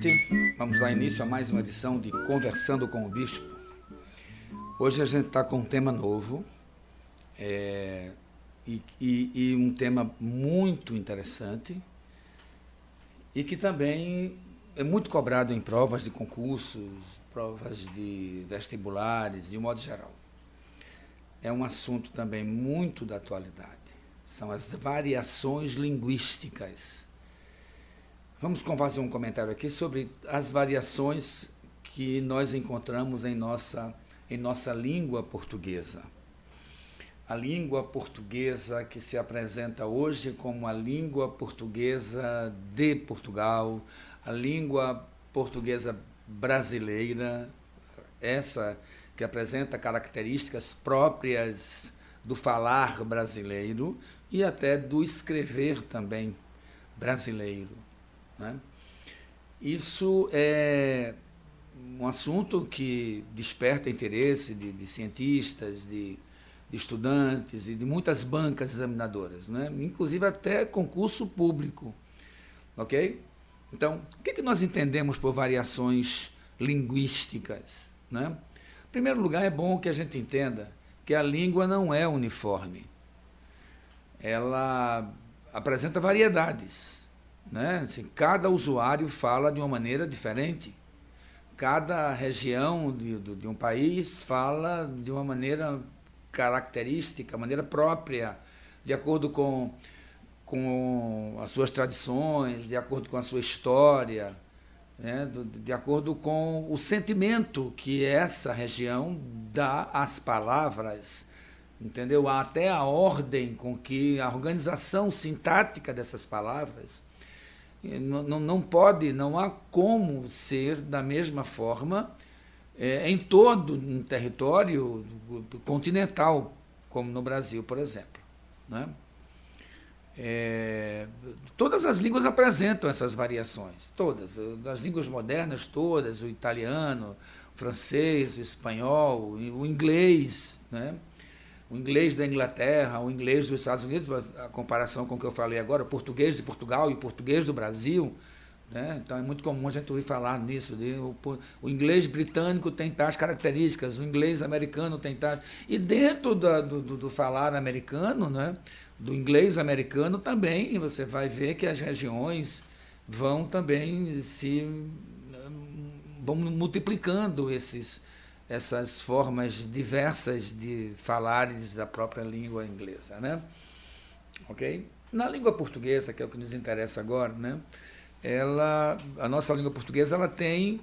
gente, vamos dar início a mais uma edição de Conversando com o Bispo. Hoje a gente está com um tema novo é, e, e, e, um tema muito interessante e que também é muito cobrado em provas de concursos, provas de vestibulares, de um modo geral. É um assunto também muito da atualidade. São as variações linguísticas Vamos fazer um comentário aqui sobre as variações que nós encontramos em nossa, em nossa língua portuguesa. A língua portuguesa que se apresenta hoje como a língua portuguesa de Portugal, a língua portuguesa brasileira, essa que apresenta características próprias do falar brasileiro e até do escrever também brasileiro. Né? Isso é um assunto que desperta interesse de, de cientistas, de, de, estudantes e de muitas bancas examinadoras, né? inclusive até concurso público. Ok? Então, o que, é que nós entendemos por variações linguísticas? Né? Em primeiro lugar, é bom que a gente entenda que a língua não é uniforme. Ela apresenta variedades. Né? Assim, cada usuário fala de uma maneira diferente. Cada região de, de um país fala de uma maneira característica, maneira própria, de acordo com, com as suas tradições, de acordo com a sua história, né? de acordo com o sentimento que essa região dá às palavras, entendeu? Até a ordem com que a organização sintática dessas palavras não, não, pode, não há como ser da mesma forma é, em todo um território continental, como no Brasil, por exemplo. Né? É, todas as línguas apresentam essas variações, todas. As línguas modernas, todas, o italiano, o francês, o espanhol, o inglês, né? O inglês da Inglaterra, o inglês dos Estados Unidos, a comparação com o que eu falei agora, o português de Portugal e o português do Brasil. Né? Então é muito comum a gente ouvir falar nisso. De, o, o, inglês britânico tem tais características, o inglês americano tem tais. E dentro da, do, do, do, falar americano, né? do inglês americano também, você vai ver que as regiões vão também se vão multiplicando esses, essas formas diversas de falares da própria língua inglesa, né? Ok? Na língua portuguesa, que é o que nos interessa agora, né? Ela, a nossa língua portuguesa, ela tem,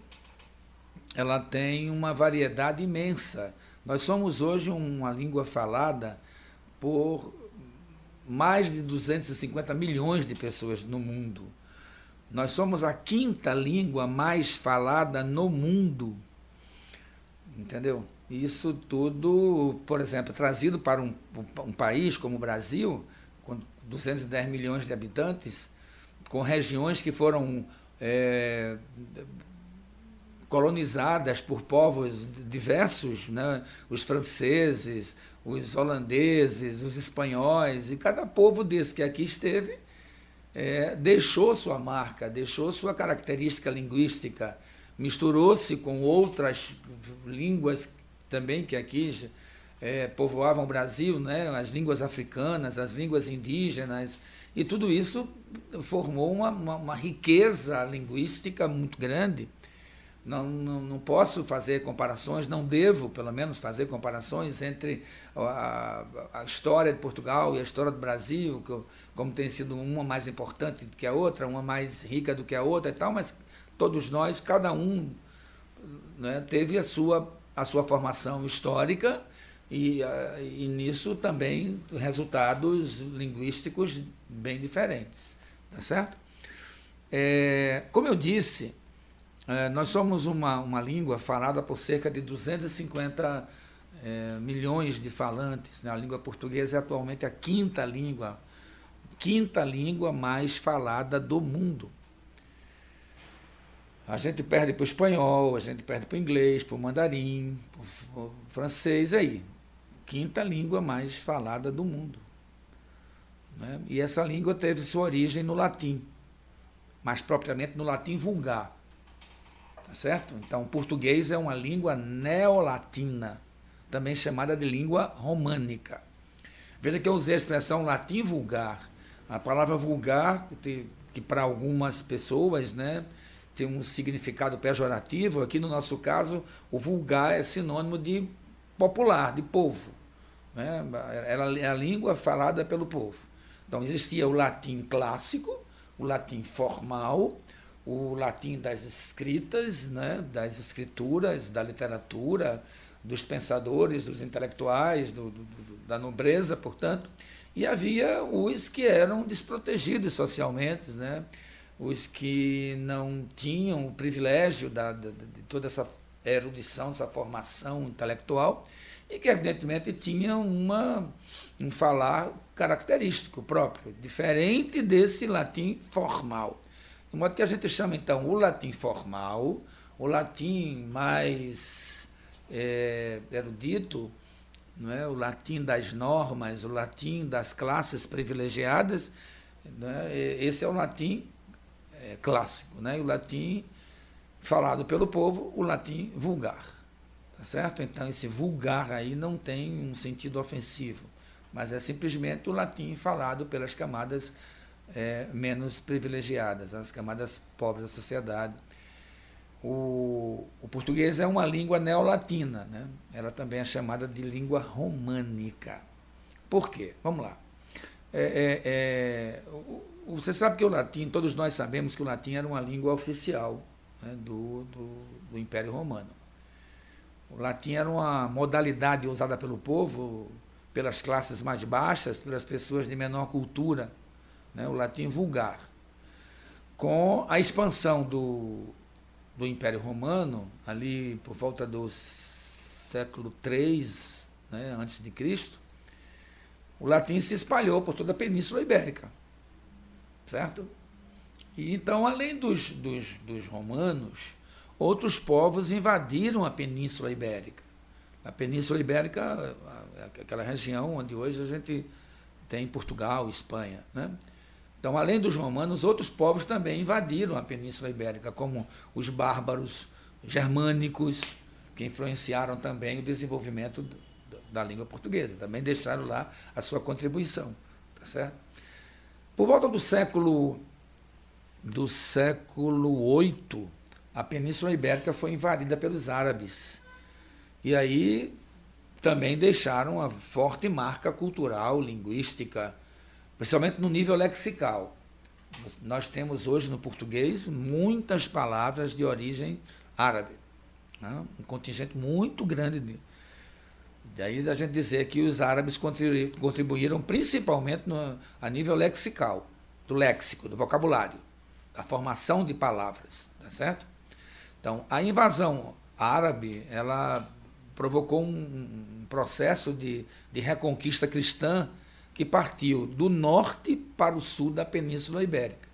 ela tem uma variedade imensa. Nós somos hoje uma língua falada por mais de 250 milhões de pessoas no mundo. Nós somos a quinta língua mais falada no mundo entendeu? Isso tudo, por exemplo, trazido para um, um país como o Brasil, com 210 milhões de habitantes, com regiões que foram é, colonizadas por povos diversos, né? os franceses, os holandeses, os espanhóis, e cada povo desse que aqui esteve é, deixou sua marca, deixou sua característica linguística, misturou-se com outras línguas também que aqui é, povoavam o Brasil, né? as línguas africanas, as línguas indígenas, e tudo isso formou uma, uma, uma riqueza linguística muito grande. Não, não, não, posso fazer comparações, não devo, pelo menos, fazer comparações entre a, a, história de Portugal e a história do Brasil, como tem sido uma mais importante do que a outra, uma mais rica do que a outra e tal, mas todos nós, cada um né, teve a sua, a sua formação histórica e, e nisso também resultados linguísticos bem diferentes. Tá certo? É, como eu disse, é, nós somos uma, uma língua falada por cerca de 250 é, milhões de falantes. Né? A língua portuguesa é atualmente a quinta língua, quinta língua mais falada do mundo. A gente perde para o espanhol, a gente perde para o inglês, para o mandarim, para o francês aí. Quinta língua mais falada do mundo. Né? E essa língua teve sua origem no latim, mais propriamente no latim vulgar. Tá certo? Então, o português é uma língua neolatina, também chamada de língua românica. Veja que eu usei a expressão latim vulgar. A palavra vulgar, que, que para algumas pessoas né, tem um significado pejorativo, aqui no nosso caso, o vulgar é sinônimo de popular, de povo. Né? Era é a língua falada pelo povo. Então existia o latim clássico, o latim formal, o latim das escritas, né? das escrituras, da literatura, dos pensadores, dos intelectuais, do, do, da nobreza, portanto, e havia os que eram desprotegidos socialmente, né? Os que não tinham o privilégio da, de, toda essa erudição, essa formação intelectual, e que evidentemente tinham uma, um falar característico próprio, diferente desse latim formal. De modo que a gente chama então o latim formal, o latim mais é, erudito, não é? o latim das normas, o latim das classes privilegiadas, é? esse é o latim é, clássico, né? e o latim falado pelo povo, o latim vulgar. Tá certo? Então, esse vulgar aí não tem um sentido ofensivo, mas é simplesmente o latim falado pelas camadas é, menos privilegiadas, as camadas pobres da sociedade. O, o português é uma língua neolatina, né? ela também é chamada de língua românica. Por quê? Vamos lá. É, é, é, você sabe que o latim, todos nós sabemos que o latim era uma língua oficial né, do, do, do Império Romano. O latim era uma modalidade usada pelo povo, pelas classes mais baixas, pelas pessoas de menor cultura, né, o latim vulgar. Com a expansão do, do Império Romano, ali por volta do século III né, antes de Cristo, o latim se espalhou por toda a Península Ibérica. Certo? E então, além dos, dos, dos romanos, outros povos invadiram a Península Ibérica. A Península Ibérica aquela região onde hoje a gente tem Portugal, Espanha. Né? Então, além dos romanos, outros povos também invadiram a Península Ibérica, como os bárbaros germânicos, que influenciaram também o desenvolvimento da língua portuguesa. Também deixaram lá a sua contribuição. Tá certo? Por volta do século do século VIII, a Península Ibérica foi invadida pelos árabes. E aí também deixaram uma forte marca cultural, linguística, principalmente no nível lexical. Nós temos hoje no português muitas palavras de origem árabe. Né? Um contingente muito grande. De, daí a gente dizer que os árabes contribuíram principalmente no, a nível lexical, do léxico, do vocabulário, da formação de palavras, tá certo? Então, a invasão árabe, ela provocou um, um processo de, de reconquista cristã que partiu do norte para o sul da Península Ibérica.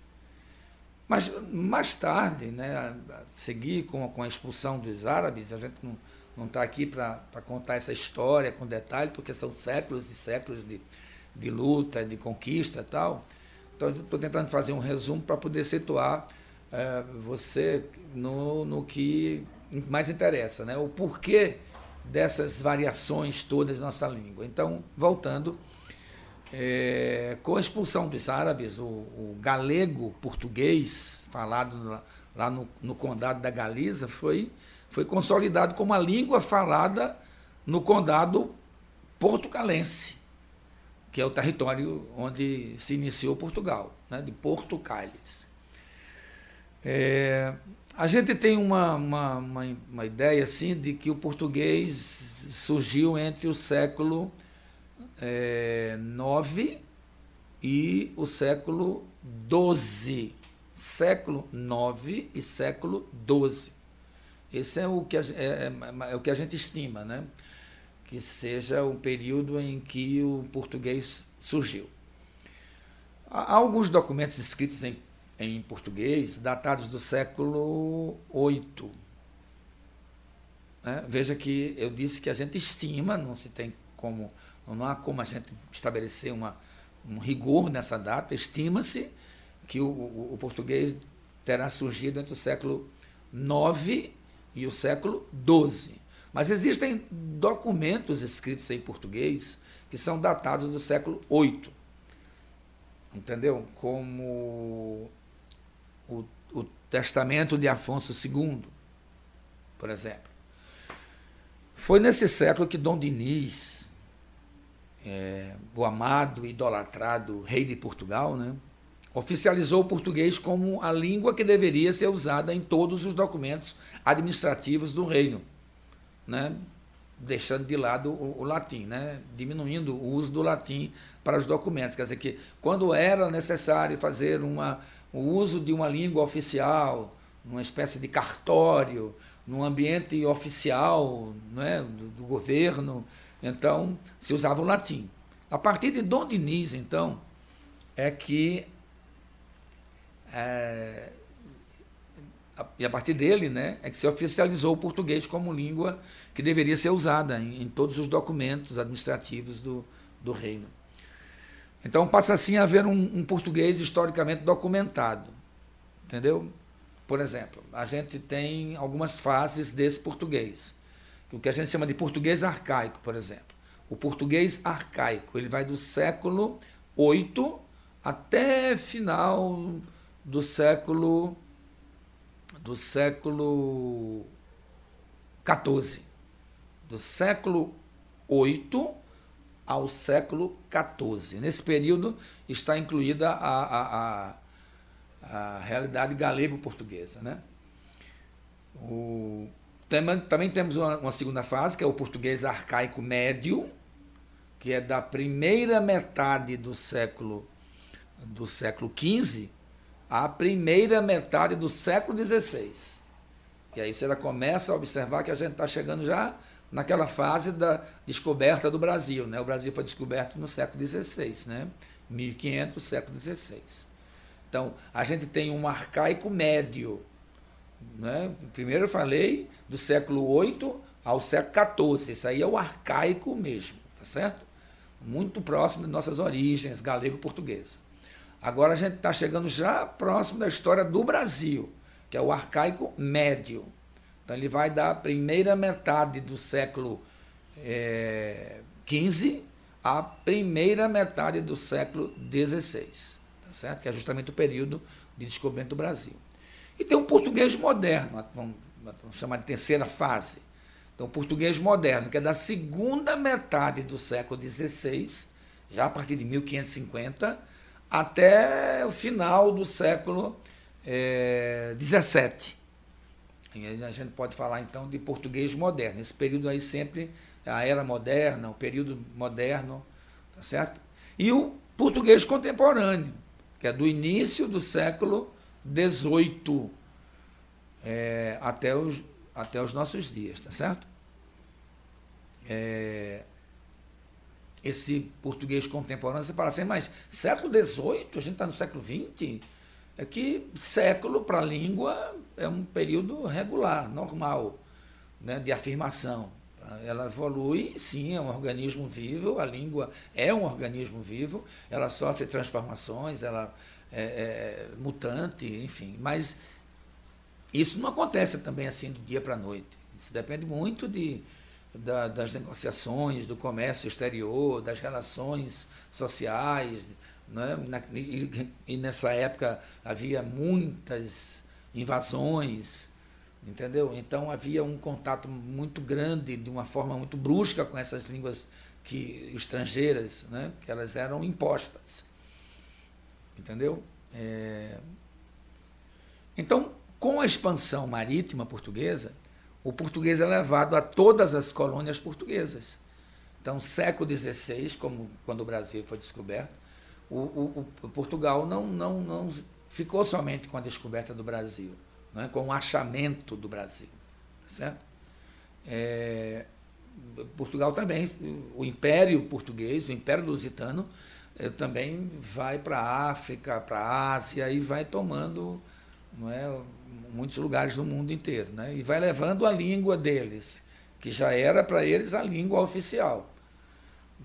Mas mais tarde, né, a seguir com, com a expulsão dos árabes, a gente não não está aqui para contar essa história com detalhe, porque são séculos e séculos de, de luta, de conquista e tal. Então, estou tentando fazer um resumo para poder situar é, você no, no que mais interessa, né? o porquê dessas variações todas na nossa língua. Então, voltando, é, com a expulsão dos árabes, o, o galego português, falado lá, lá no, no, condado da Galiza, foi, foi consolidado como a língua falada no condado portucalense, que é o território onde se iniciou Portugal, né, de Porto Cálice. É, a gente tem uma, uma, uma, uma, ideia assim de que o português surgiu entre o século é, IX e o século XII. Século IX e século XII. Esse é o que a, é, é, é o que a gente estima, né? que seja o período em que o português surgiu. Há alguns documentos escritos em em português, datados do século VIII. É, veja que eu disse que a gente estima, não se tem como, não há como a gente estabelecer uma, um rigor nessa data, estima-se que o, o, o, português terá surgido entre o século IX e o século XII. Mas existem documentos escritos em português que são datados do século VIII. Entendeu? Como o, o Testamento de Afonso II, por exemplo. Foi nesse século que Dom Diniz, é, o amado, idolatrado rei de Portugal, né, oficializou o português como a língua que deveria ser usada em todos os documentos administrativos do reino, né, deixando de lado o, o, latim, né, diminuindo o uso do latim para os documentos. Quer dizer que quando era necessário fazer uma, o uso de uma língua oficial, uma espécie de cartório, num ambiente oficial né, do, do, governo, então se usava o latim. A partir de Dom Diniz, então, é que. É, e a partir dele né, é que se oficializou o português como língua que deveria ser usada em, em todos os documentos administrativos do, do reino. Então passa assim a haver um, um português historicamente documentado. Entendeu? Por exemplo, a gente tem algumas fases desse português. O que a gente chama de português arcaico, por exemplo. O português arcaico, ele vai do século VIII até final do século do século XIV. Do século VIII ao século XIV. Nesse período está incluída a, a, a a realidade galego-portuguesa. Né? O, também temos uma, uma, segunda fase, que é o português arcaico médio, que é da primeira metade do século do século XV à primeira metade do século XVI. E aí você já começa a observar que a gente está chegando já naquela fase da descoberta do Brasil. Né? O Brasil foi descoberto no século XVI, né? 1500, século XVI. Então, a gente tem um arcaico médio. Né? Primeiro eu falei do século VIII ao século XIV. Isso aí é o arcaico mesmo, tá certo? Muito próximo de nossas origens galego-portuguesa. Agora a gente está chegando já próximo da história do Brasil, que é o arcaico médio. Então ele vai da primeira metade do século XV é, à primeira metade do século XVI certo? que é justamente o período de descobrimento do Brasil. E tem o português moderno, vamos chamar de terceira fase. Então, o português moderno, que é da segunda metade do século XVI, já a partir de 1550, até o final do século XVII. É, a gente pode falar então de português moderno. Esse período aí sempre a era moderna, o período moderno, tá certo? E o português contemporâneo, que é do início do século XVIII é, até, os, até os nossos dias, tá certo? É, esse português contemporâneo, você fala assim, mas século XVIII, a gente está no século XX, é que século para a língua é um período regular, normal, né, de afirmação. Ela evolui, sim, é um organismo vivo, a língua é um organismo vivo, ela sofre transformações, ela é, é mutante, enfim. Mas isso não acontece também assim do dia para a noite. Isso depende muito de, da, das negociações, do comércio exterior, das relações sociais. Né? Na, e, e nessa época havia muitas invasões entendeu? Então havia um contato muito grande, de uma forma muito brusca com essas línguas que estrangeiras, né? Que elas eram impostas, entendeu? É... Então, com a expansão marítima portuguesa, o português é levado a todas as colônias portuguesas. Então, século XVI, como quando o Brasil foi descoberto, o, o, o Portugal não, não, não ficou somente com a descoberta do Brasil né, com o achamento do Brasil. Certo? É, Portugal também, o Império Português, o Império Lusitano, é, também vai para a África, para a Ásia e vai tomando não é, muitos lugares do mundo inteiro. Né, e vai levando a língua deles, que já era para eles a língua oficial.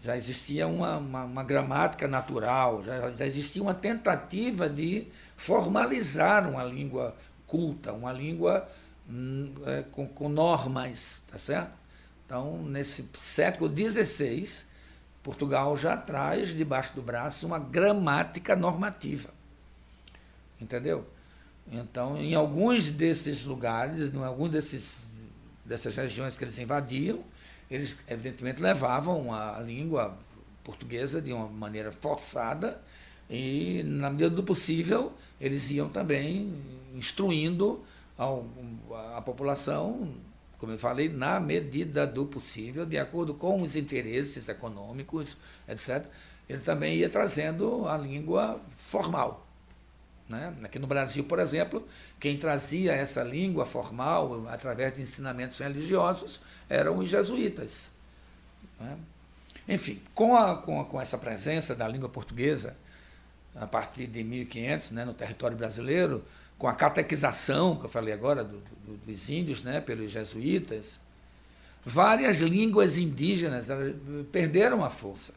Já existia uma, uma, uma gramática natural, já, já existia uma tentativa de formalizar uma língua culta, uma língua hum, é, com, com, normas, tá certo? Então, nesse século XVI, Portugal já traz debaixo do braço uma gramática normativa. Entendeu? Então, em alguns desses lugares, em desses, dessas regiões que eles invadiam, eles evidentemente levavam a língua portuguesa de uma maneira forçada e, na medida do possível, eles iam também instruindo a, a população, como eu falei, na medida do possível, de acordo com os interesses econômicos, etc. Ele também ia trazendo a língua formal. Né? Aqui no Brasil, por exemplo, quem trazia essa língua formal através de ensinamentos religiosos eram os jesuítas. Né? Enfim, com, a, com, a, com essa presença da língua portuguesa, a partir de 1500, né, no território brasileiro, com a catequização, que eu falei agora, do, do, dos índios, né, pelos jesuítas, várias línguas indígenas perderam a força.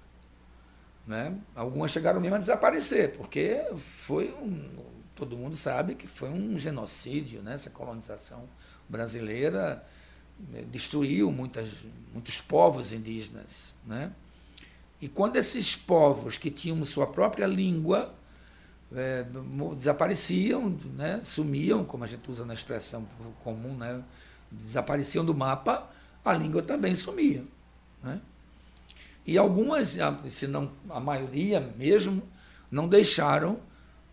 Né? Algumas chegaram mesmo a desaparecer, porque foi um, todo mundo sabe que foi um genocídio, né? essa colonização brasileira né, destruiu muitas, muitos povos indígenas. Né? E quando esses povos que tinham sua própria língua é, desapareciam, né? sumiam, como a gente usa na expressão comum, né? desapareciam do mapa, a língua também sumia. Né? E algumas, se não a maioria mesmo, não deixaram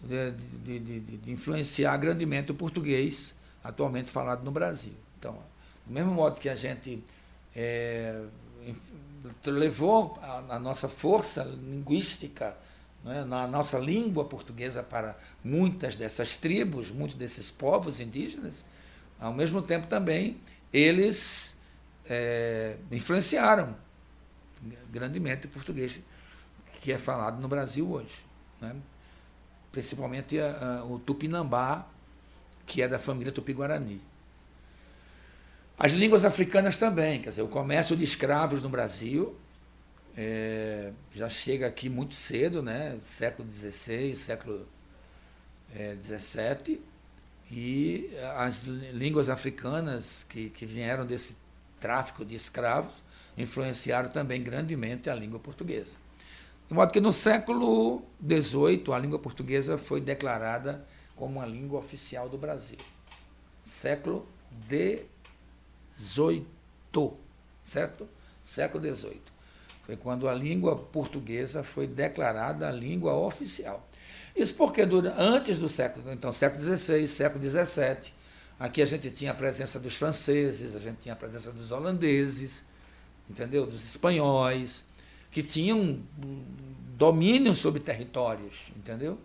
de, de, de, de influenciar grandemente o português atualmente falado no Brasil. Então, do mesmo modo que a gente é, levou a, a, nossa força linguística, né, na nossa língua portuguesa para muitas dessas tribos, muitos desses povos indígenas, ao mesmo tempo também eles é, influenciaram grandemente o português que é falado no Brasil hoje. Né? Principalmente a, a, o tupinambá, que é da família tupi-guarani. As línguas africanas também, quer dizer, o comércio de escravos no Brasil é, já chega aqui muito cedo, né? século XVI, século XVII, é, e as línguas africanas que, que vieram desse tráfico de escravos influenciaram também grandemente a língua portuguesa. De modo que no século XVIII a língua portuguesa foi declarada como a língua oficial do Brasil. Século XVIII, certo? Século XVIII. Foi quando a língua portuguesa foi declarada a língua oficial. Isso porque antes do século, então século XVI, século XVII, aqui a gente tinha a presença dos franceses, a gente tinha a presença dos holandeses, entendeu? Dos espanhóis, que tinham domínio sobre territórios, entendeu?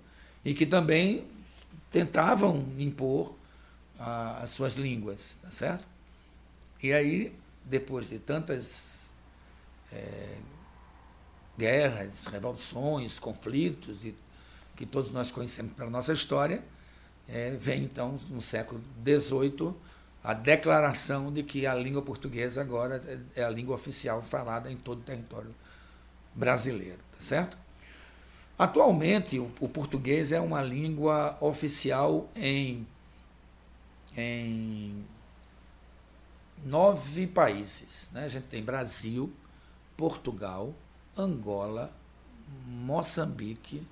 E que também tentavam impor a, as suas línguas, tá certo? E aí, depois de tantas é, guerras, revoluções, conflitos, e, que todos nós conhecemos pela nossa história, é, vem então, no século XVIII, a declaração de que a língua portuguesa agora é a língua oficial falada em todo o território brasileiro, tá certo? Atualmente, o, o português é uma língua oficial em, em nove países. Né? A gente tem Brasil, Portugal, Angola, Moçambique,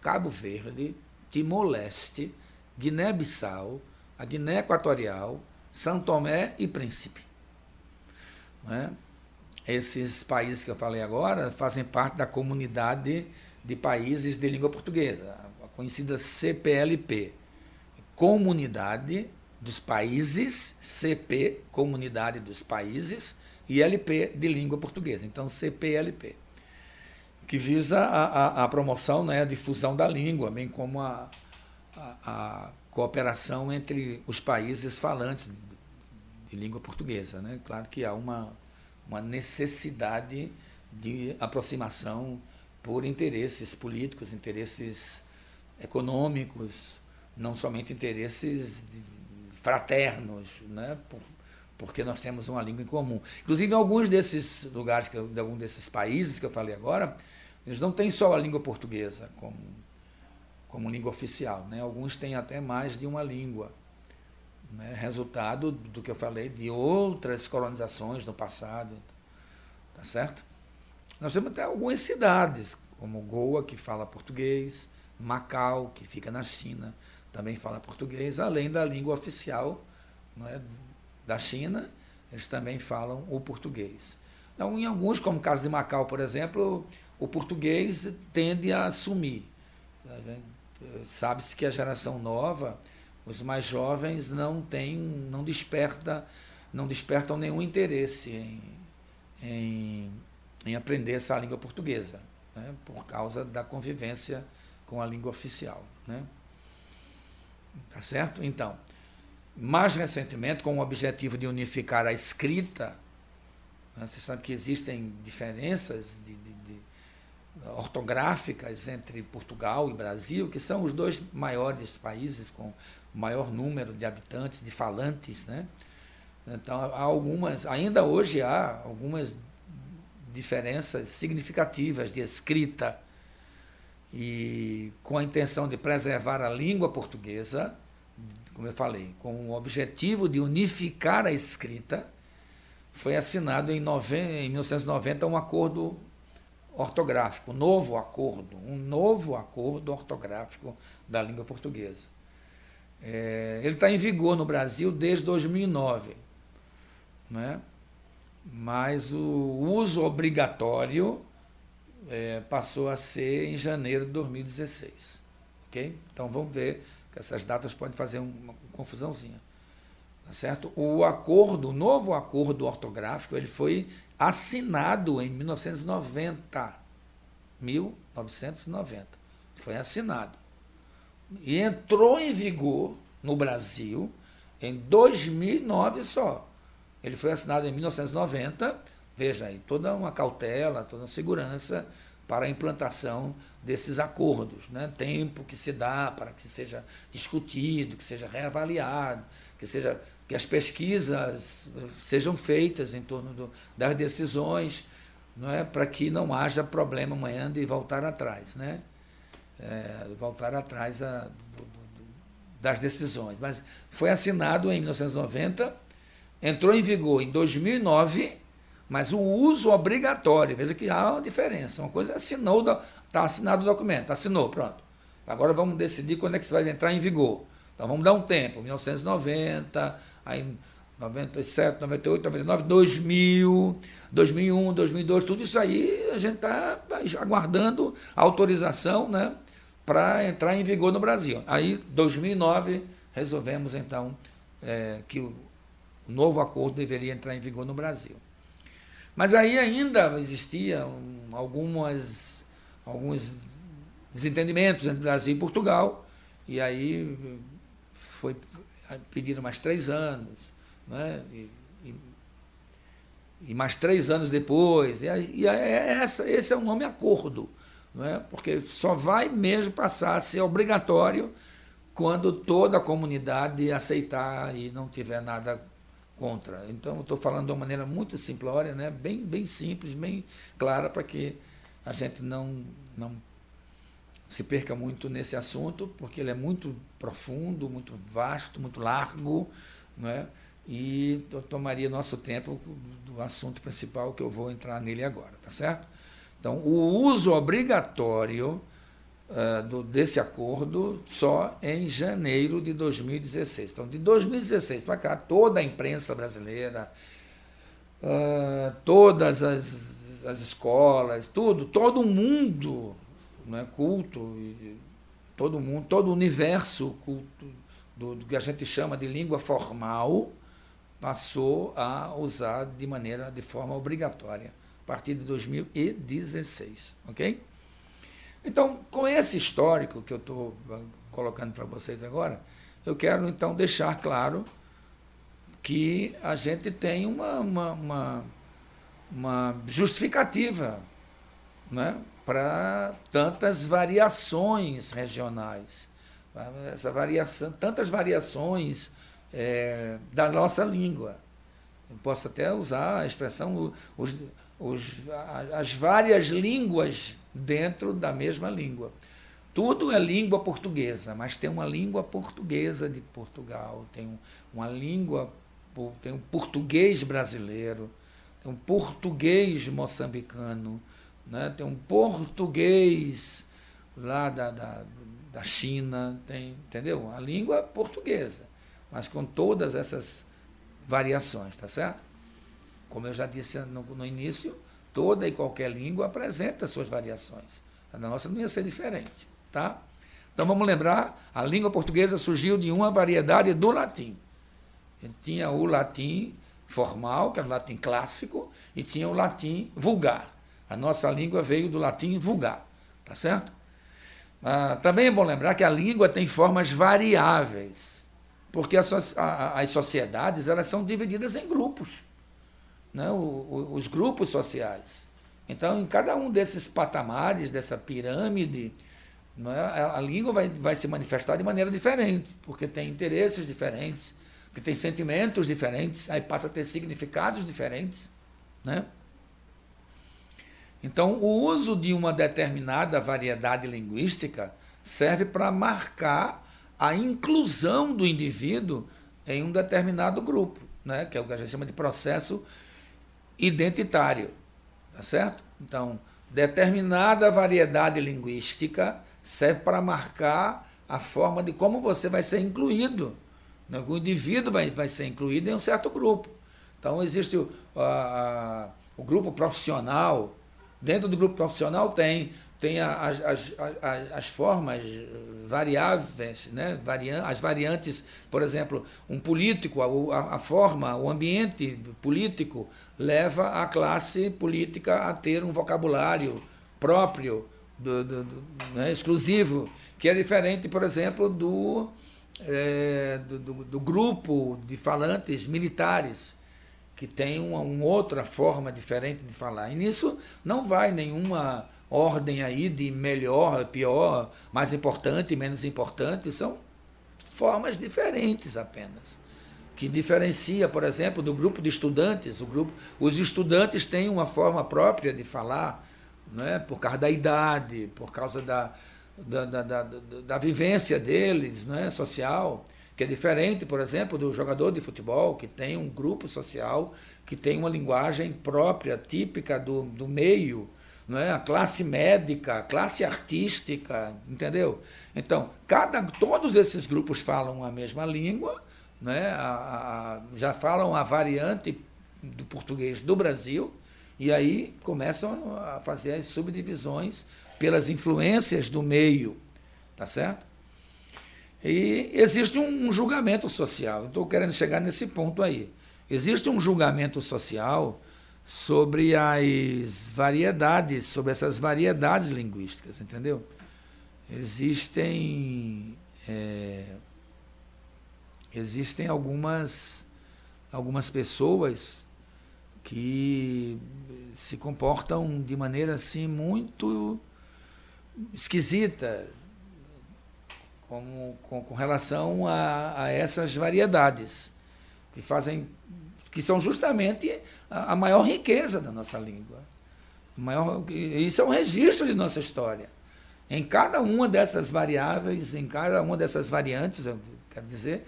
Cabo Verde, Timor-Leste, Guiné-Bissau, a Guiné Equatorial, são Tomé e Príncipe. Né? Esses países que eu falei agora fazem parte da comunidade de países de língua portuguesa, a conhecida CPLP Comunidade dos Países, CP, Comunidade dos Países, e LP de língua portuguesa. Então, CPLP, que visa a, a, a promoção, né, a difusão da língua, bem como a, a cooperação entre os países falantes de língua portuguesa. Né? Claro que há uma, uma necessidade de aproximação por interesses políticos, interesses econômicos, não somente interesses fraternos, né? Por, porque nós temos uma língua em comum. Inclusive, em alguns desses lugares, de alguns desses países que eu falei agora, eles não têm só a língua portuguesa como, como língua oficial. Né? Alguns têm até mais de uma língua. né, resultado do que eu falei de outras colonizações no passado, tá certo? Nós temos até algumas cidades, como Goa, que fala português, Macau, que fica na China, também fala português, além da língua oficial é, da China, eles também falam o português. Então, em alguns, como o caso de Macau, por exemplo, o português tende a sumir. Sabe-se que a geração nova, os mais jovens, não têm, não desperta, não despertam nenhum interesse em, em, em aprender essa língua portuguesa, né? por causa da convivência com a língua oficial. Né? Tá certo? Então, mais recentemente, com o objetivo de unificar a escrita, né? você sabe que existem diferenças de, de, ortográficas entre Portugal e Brasil, que são os dois maiores países com maior número de habitantes, de falantes, né? Então, há algumas, ainda hoje há algumas diferenças significativas de escrita e com a intenção de preservar a língua portuguesa, como eu falei, com o objetivo de unificar a escrita, foi assinado em, 1990 um acordo ortográfico, um novo acordo, um novo acordo ortográfico da língua portuguesa. É, ele está em vigor no Brasil desde 2009, né? mas o uso obrigatório é, passou a ser em janeiro de 2016. ok? Então vamos ver que essas datas podem fazer uma confusãozinha. Tá certo? O acordo, o novo acordo ortográfico, ele foi assinado em 1990. 1990. Foi assinado. E entrou em vigor no Brasil em 2009 só. Ele foi assinado em 1990 Veja aí, toda uma cautela, toda uma segurança para a implantação desses acordos. Né? Tempo que se dá para que seja discutido, que seja reavaliado, que, seja, que as pesquisas sejam feitas em torno do, das decisões, não é? para que não haja problema amanhã de voltar atrás. Né? É, voltar atrás a, do, do, das decisões. Mas foi assinado em 1990, entrou em vigor em 2009 mas o uso obrigatório, veja que há uma diferença. Uma coisa é assinou, está assinado o documento, assinou, pronto. Agora vamos decidir quando é que isso vai entrar em vigor. Então vamos dar um tempo, 1990, aí 97, 98, 99, 2000, 2001, 2002, tudo isso aí a gente está aguardando autorização né, para entrar em vigor no Brasil. Aí, 2009, resolvemos então é, que o novo acordo deveria entrar em vigor no Brasil. Mas aí ainda existiam algumas, alguns desentendimentos entre Brasil e Portugal, e aí foi pedido mais três anos, né? e, e, e mais três anos depois, e, e é essa, esse é o nome acordo, não é? porque só vai mesmo passar a ser obrigatório quando toda a comunidade aceitar e não tiver nada contra. Então, estou falando de uma maneira muito simplória, né? bem, bem simples, bem clara, para que a gente não, não se perca muito nesse assunto, porque ele é muito profundo, muito vasto, muito largo, né? e tomaria nosso tempo do assunto principal que eu vou entrar nele agora, tá certo? Então, o uso obrigatório uh, do, desse acordo só em janeiro de 2016. Então, de 2016 para cá, toda a imprensa brasileira, uh, todas as, as escolas, tudo, todo mundo né, culto, todo mundo, todo o universo culto do, do que a gente chama de língua formal passou a usar de maneira, de forma obrigatória, a partir de 2016, ok? Então, com esse histórico que eu estou colocando para vocês agora, eu quero então deixar claro que a gente tem uma, uma, uma, uma justificativa né, para tantas variações regionais, essa variação, tantas variações é, da nossa língua. Eu posso até usar a expressão os, os, as várias línguas dentro da mesma língua. tudo é língua portuguesa, mas tem uma língua portuguesa de Portugal, tem uma língua, tem um português brasileiro, tem um português moçambicano, né? tem um português lá da, da, da China, tem, entendeu? A língua portuguesa, mas com todas essas variações, tá certo? Como eu já disse no, no início, toda e qualquer língua apresenta suas variações. A nossa não ia ser diferente, tá? Então vamos lembrar, a língua portuguesa surgiu de uma variedade do latim. A gente tinha o latim formal, que era o latim clássico, e tinha o latim vulgar. A nossa língua veio do latim vulgar, tá certo? Ah, também é bom lembrar que a língua tem formas variáveis, porque as, as sociedades elas são divididas em grupos, né? O, o, os grupos sociais. Então, em cada um desses patamares, dessa pirâmide, é? a língua vai, vai se manifestar de maneira diferente, porque tem interesses diferentes, porque tem sentimentos diferentes, aí passa a ter significados diferentes. Né? Então, o uso de uma determinada variedade linguística serve para marcar a inclusão do indivíduo em um determinado grupo, né? que é o que a gente chama de processo identitário. Tá certo? Então, determinada variedade linguística serve para marcar a forma de como você vai ser incluído. Né? O indivíduo vai, vai ser incluído em um certo grupo. Então, existe o, a, o grupo profissional, Dentro do grupo profissional tem, tem as, as, as, as formas variáveis, né? as variantes, por exemplo, um político, a, a, forma, o ambiente político leva a classe política a ter um vocabulário próprio, do, do, do né? exclusivo, que é diferente, por exemplo, do, é, do, do grupo de falantes militares que tem uma, uma, outra forma diferente de falar. E nisso não vai nenhuma ordem aí de melhor, pior, mais importante, menos importante, são formas diferentes apenas. Que diferencia, por exemplo, do grupo de estudantes. O grupo, os estudantes têm uma forma própria de falar, é por causa da idade, por causa da, da, da, da, da vivência deles, é social que é diferente, por exemplo, do jogador de futebol, que tem um grupo social, que tem uma linguagem própria, típica do, do meio, não é? a classe médica, a classe artística, entendeu? Então, cada, todos esses grupos falam a mesma língua, né? A, a, já falam a variante do português do Brasil, e aí começam a fazer as subdivisões pelas influências do meio, tá certo? E existe um julgamento social. Estou querendo chegar nesse ponto aí. Existe um julgamento social sobre as variedades, sobre essas variedades linguísticas, entendeu? Existem é, existem algumas algumas pessoas que se comportam de maneira assim muito esquisita, com, com, com relação a, a, essas variedades, que fazem que são justamente a, a maior riqueza da nossa língua. Maior, isso é um registro de nossa história. Em cada uma dessas variáveis, em cada uma dessas variantes, eu quero dizer,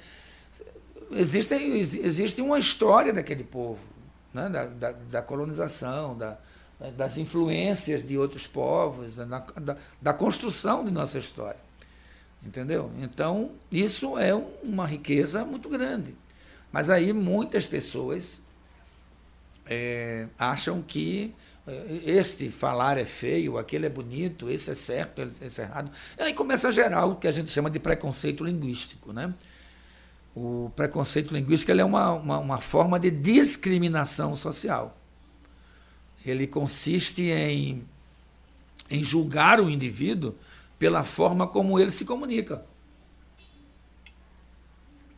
existe, existe uma história daquele povo, né? da, da, da colonização, da, das influências de outros povos, da, da, da construção de nossa história. Entendeu? Então, isso é uma riqueza muito grande. Mas aí muitas pessoas é, acham que é, este falar é feio, aquele é bonito, esse é certo, esse é errado. E aí começa a gerar o que a gente chama de preconceito linguístico. Né? O preconceito linguístico é uma, uma, uma forma de discriminação social. Ele consiste em, em julgar o indivíduo pela forma como ele se comunica.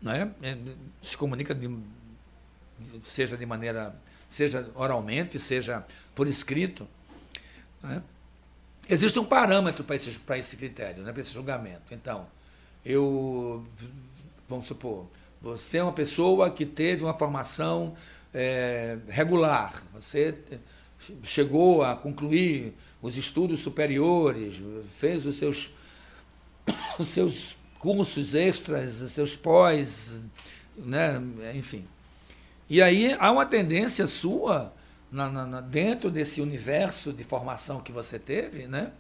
Né? Se comunica de, seja de maneira, seja oralmente, seja por escrito. Né? Existe um parâmetro para esse, esse critério, né? para esse julgamento. Então, eu, vamos supor, você é uma pessoa que teve uma formação é, regular, você chegou a concluir os estudos superiores, fez os seus os seus cursos extras, os seus pós, né? enfim. E aí há uma tendência sua, na, na, dentro desse universo de formação que você teve, né?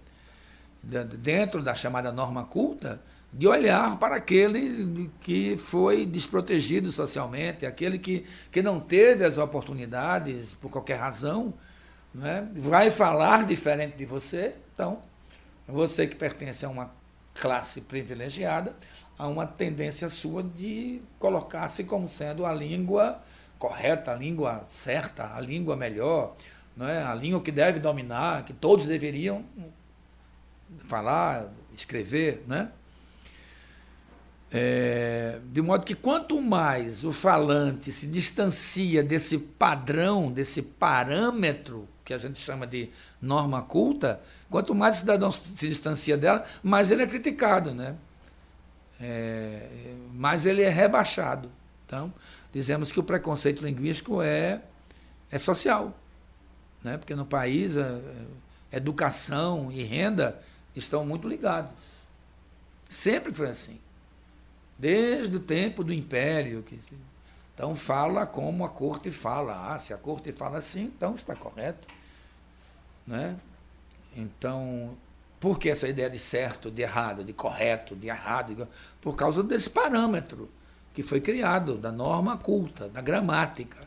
dentro da chamada norma culta, de olhar para aquele que foi desprotegido socialmente, aquele que, que não teve as oportunidades por qualquer razão, né? vai falar diferente de você. Então, você que pertence a uma classe privilegiada, há uma tendência sua de colocar-se como sendo a língua correta, a língua certa, a língua melhor, é? a língua que deve dominar, que todos deveriam falar, escrever, né? É, de modo que quanto mais o falante se distancia desse padrão, desse parâmetro que a gente chama de norma culta, quanto mais o cidadão se distancia dela, mais ele é criticado, né? É, mais ele é rebaixado. Então, dizemos que o preconceito linguístico é, é social, né? porque no país a, a educação e renda estão muito ligados. Sempre foi assim. Desde o tempo do império. Que então fala como a corte fala. Ah, se a corte fala assim, então está correto. Né? Então, por que essa ideia de certo, de errado, de correto, de errado? Por causa desse parâmetro que foi criado, da norma culta, da gramática.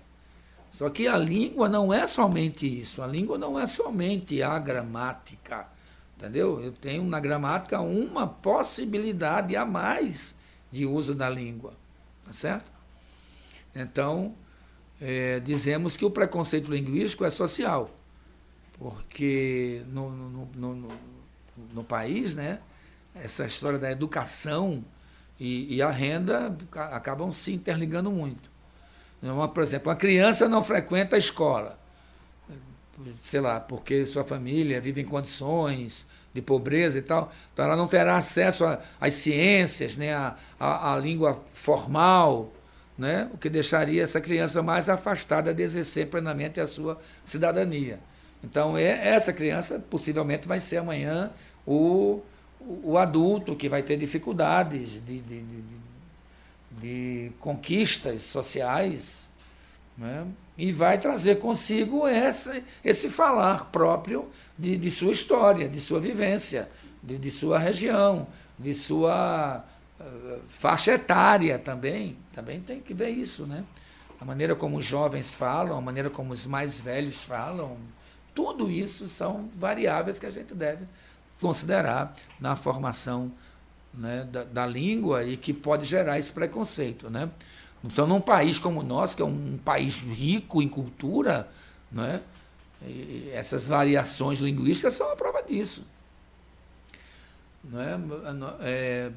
Só que a língua não é somente isso, a língua não é somente a gramática. Entendeu? Eu tenho na gramática uma possibilidade a mais de uso da língua. Tá certo? Então, é, dizemos que o preconceito linguístico é social porque no, no, no, no, país, né, essa história da educação e, e, a renda acabam se interligando muito. Uma, por exemplo, uma criança não frequenta a escola, sei lá, porque sua família vive em condições de pobreza e tal, então ela não terá acesso às ciências, né, à, à língua formal, né, o que deixaria essa criança mais afastada de exercer plenamente a sua cidadania. Então, é, essa criança possivelmente vai ser amanhã o, o adulto que vai ter dificuldades de, de, de, de conquistas sociais né? e vai trazer consigo esse, esse falar próprio de, de sua história, de sua vivência, de, de sua região, de sua faixa etária também. Também tem que ver isso, né? A maneira como os jovens falam, a maneira como os mais velhos falam, tudo isso são variáveis que a gente deve considerar na formação né, da, da, língua e que pode gerar esse preconceito. Né? Então, num país como o nosso, que é um país rico em cultura, né, essas variações linguísticas são a prova disso. É? É,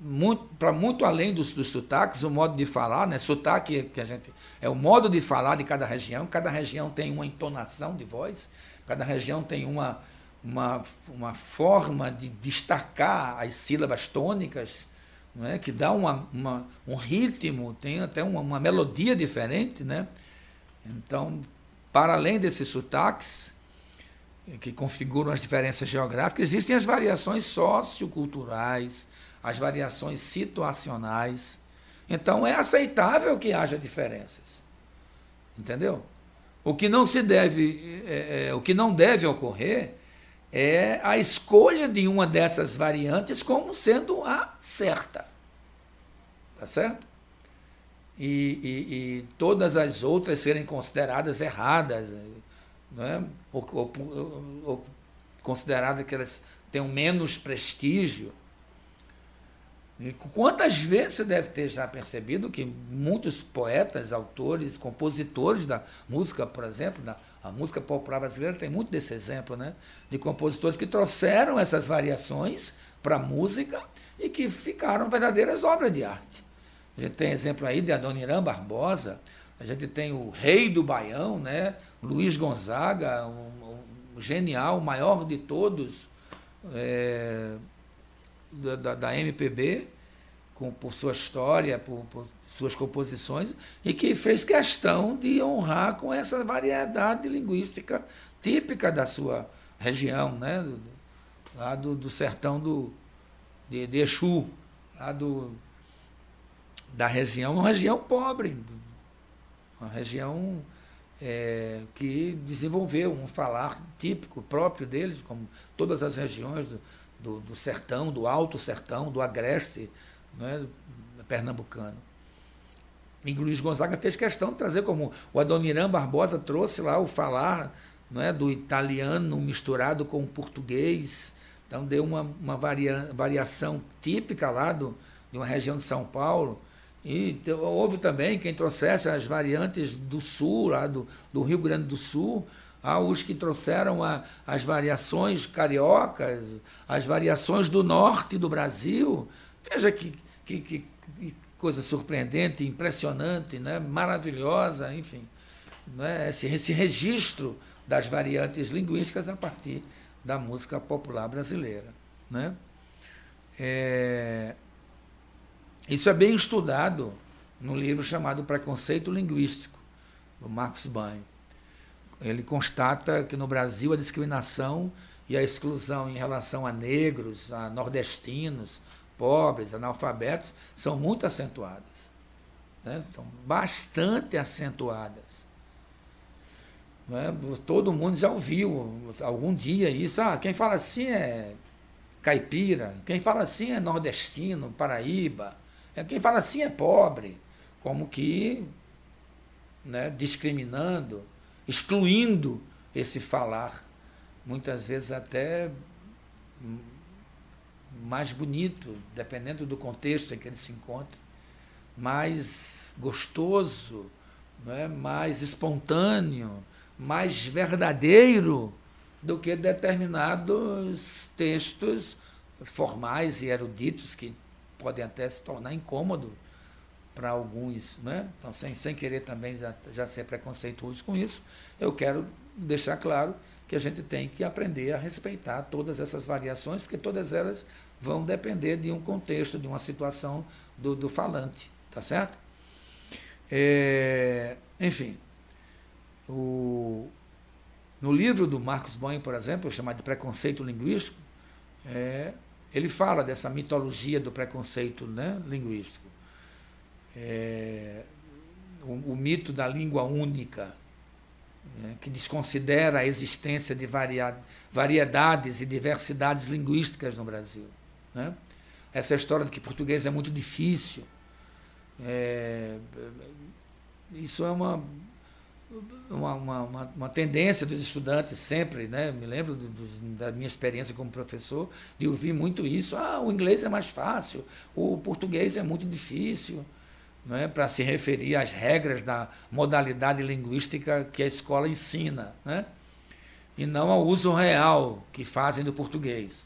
muito, para muito além dos, dos, sotaques, o modo de falar, né? sotaque que a gente é o modo de falar de cada região. Cada região tem uma entonação de voz, cada região tem uma, uma, uma forma de destacar as sílabas tônicas, não é? que dá uma, uma, um ritmo, tem até uma, uma melodia diferente. Né? Então, para além desses sotaques, que configuram as diferenças geográficas, existem as variações socioculturais, as variações situacionais. Então é aceitável que haja diferenças. Entendeu? O que não se deve, é, é, o que não deve ocorrer é a escolha de uma dessas variantes como sendo a certa. Tá certo? E, e, e todas as outras serem consideradas erradas né? ou, ou, ou considerada que elas tenham menos prestígio. E quantas vezes você deve ter já percebido que muitos poetas, autores, compositores da música, por exemplo, da, a música popular brasileira tem muito desse exemplo, né? De compositores que trouxeram essas variações para a música e que ficaram verdadeiras obras de arte. A gente tem exemplo aí de Adoniran Barbosa, a gente tem o rei do Baião, né? Luiz Gonzaga, o, o genial, o maior de todos é, da, da, MPB, com, por sua história, por, por, suas composições, e que fez questão de honrar com essa variedade linguística típica da sua região, né? Lá do, do sertão do, de, de Exu, lá do, da região, uma região pobre, uma região é, que desenvolveu um falar típico próprio deles, como todas as regiões do, do, do sertão, do alto sertão, do agreste né, pernambucano. E Luiz Gonzaga fez questão de trazer como o Adoniran Barbosa trouxe lá o falar não é, do italiano misturado com o português. Então deu uma, uma varia, variação típica lá do, de uma região de São Paulo. E houve também quem trouxesse as variantes do sul, lá do, do Rio Grande do Sul, há os que trouxeram a, as variações cariocas, as variações do norte do Brasil. Veja que, que, que, que coisa surpreendente, impressionante, né? maravilhosa, enfim. Né? Esse, esse registro das variantes linguísticas a partir da música popular brasileira. Né? É, isso é bem estudado no livro chamado Preconceito Linguístico, do Marcos Banho. Ele constata que no Brasil a discriminação e a exclusão em relação a negros, a nordestinos, pobres, analfabetos, são muito acentuadas. Né? São bastante acentuadas. Né? Todo mundo já ouviu algum dia isso. Ah, quem fala assim é caipira, quem fala assim é nordestino, paraíba, quem fala assim é pobre, como que né, discriminando, excluindo esse falar, muitas vezes até mais bonito, dependendo do contexto em que ele se encontra, mais gostoso, é, mais espontâneo, mais verdadeiro do que determinados textos formais e eruditos que podem até se tornar incômodo para alguns. Né? Então, sem, sem querer também já, já ser preconceituoso com isso, eu quero deixar claro que a gente tem que aprender a respeitar todas essas variações, porque todas elas vão depender de um contexto, de uma situação do, do falante, tá certo? É, enfim, o, no livro do Marcos Boeing, por exemplo, chamado de Preconceito Linguístico, é, ele fala dessa mitologia do preconceito né, linguístico. É, o, o, mito da língua única, né, que desconsidera a existência de variedades e diversidades linguísticas no Brasil. Né? Essa história de que português é muito difícil. É, isso é uma, uma, uma, uma, tendência dos estudantes sempre, né? me lembro do, do, da minha experiência como professor, de ouvir muito isso. Ah, o inglês é mais fácil, o português é muito difícil, não é? para se referir às regras da modalidade linguística que a escola ensina, né? e não ao uso real que fazem do português.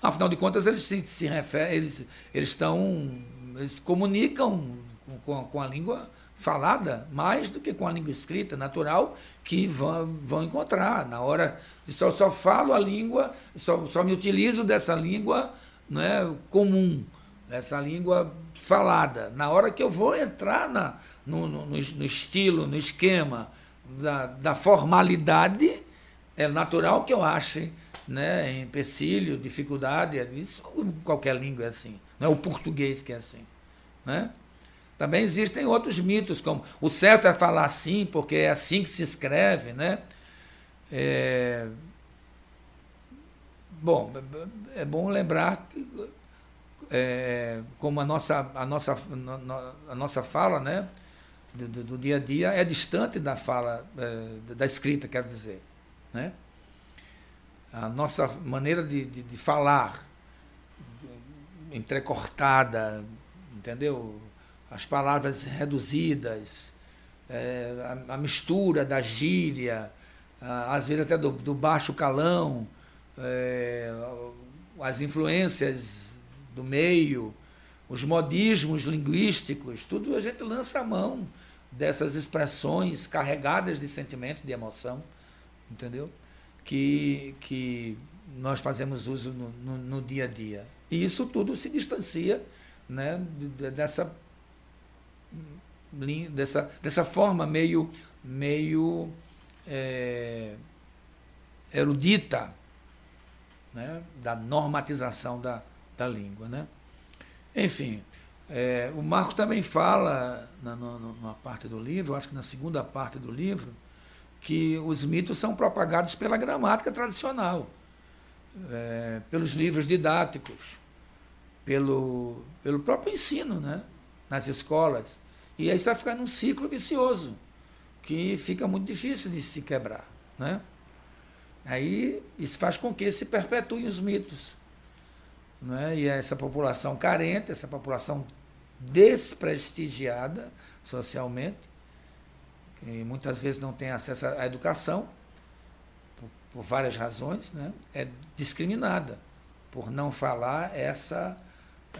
Afinal de contas, eles se, se referem, eles, eles estão. Eles comunicam com, com a língua falada mais do que com a língua escrita, natural, que vão, vão encontrar. Na hora. Só, só falo a língua, só, só me utilizo dessa língua né, comum, essa língua falada. Na hora que eu vou entrar na, no, no, no estilo, no esquema da, da formalidade, é natural que eu ache né, empecilho, dificuldade, isso qualquer língua é assim. Não é o português que é assim. Né? Também existem outros mitos, como o certo é falar assim, porque é assim que se escreve. Né? É... Bom, é bom lembrar que, é, como a nossa, a, nossa, a nossa fala né, do, do dia a dia é distante da fala, é, da escrita, quero dizer. Né? a nossa maneira de, de, de falar entrecortada, entendeu? As palavras reduzidas, é, a, a, mistura da gíria, a, às vezes até do, do baixo calão, é, as influências do meio, os modismos linguísticos, tudo a gente lança a mão dessas expressões carregadas de sentimento, de emoção, entendeu? que, que nós fazemos uso no, no, no dia a dia. E isso tudo se distancia né, dessa, dessa, dessa forma meio, meio é, erudita né, da normatização da, da língua. Né? Enfim, é, o Marco também fala, na, numa parte do livro, acho que na segunda parte do livro, que os mitos são propagados pela gramática tradicional, é, pelos livros didáticos, pelo, pelo próprio ensino né, nas escolas. E aí você vai ficar num ciclo vicioso, que fica muito difícil de se quebrar. Né? Aí isso faz com que se perpetuem os mitos. Né? E essa população carente, essa população desprestigiada socialmente, que muitas vezes não tem acesso à educação, por, por várias razões, né? é discriminada por não falar essa,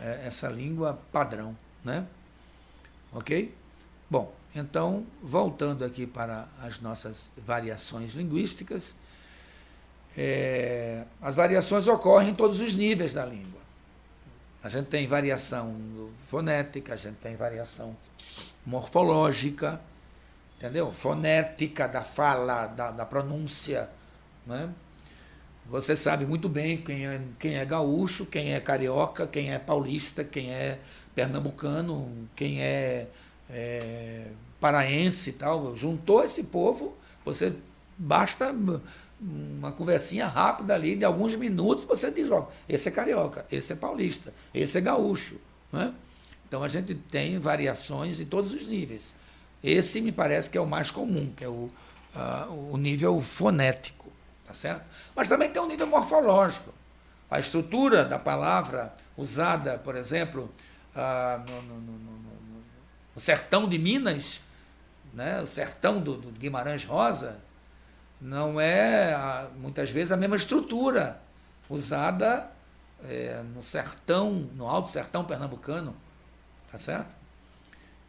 é, essa língua padrão. Né? Ok? Bom, então, voltando aqui para as nossas variações linguísticas, é, as variações ocorrem em todos os níveis da língua. A gente tem variação fonética, a gente tem variação morfológica, entendeu? Fonética da fala, da, da pronúncia. Né? Você sabe muito bem quem é, quem é gaúcho, quem é carioca, quem é paulista, quem é pernambucano, quem é, é paraense e tal. Juntou esse povo, você basta uma conversinha rápida ali, de alguns minutos, você diz logo, esse é carioca, esse é paulista, esse é gaúcho. Né? Então a gente tem variações em todos os níveis. Esse me parece que é o mais comum, que é o, uh, o nível fonético, tá certo? Mas também tem um nível morfológico. A estrutura da palavra usada, por exemplo, uh, no, no, no, no, sertão de Minas, né? o sertão do, do Guimarães Rosa, não é muitas vezes a mesma estrutura usada é, no sertão, no alto sertão pernambucano, tá certo?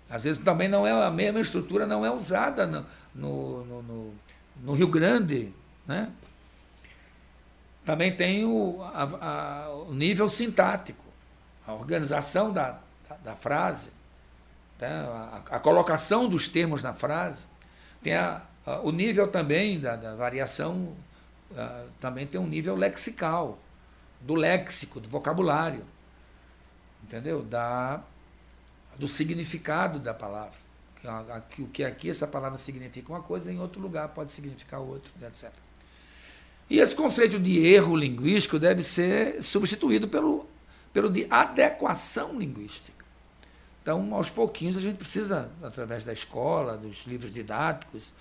Às vezes também não é a mesma estrutura, não é usada no, no, no, no Rio Grande, né? Também tem o, a, a, o nível sintático, a organização da, da, da frase, né? a, a colocação dos termos na frase. Tem a, Uh, o nível também da, da variação uh, também tem um nível lexical, do léxico, do vocabulário, entendeu? Da, do significado da palavra. O que aqui essa palavra significa uma coisa, em outro lugar pode significar outra, etc. E esse conceito de erro linguístico deve ser substituído pelo, pelo de adequação linguística. Então, aos pouquinhos, a gente precisa, através da escola, dos livros didáticos,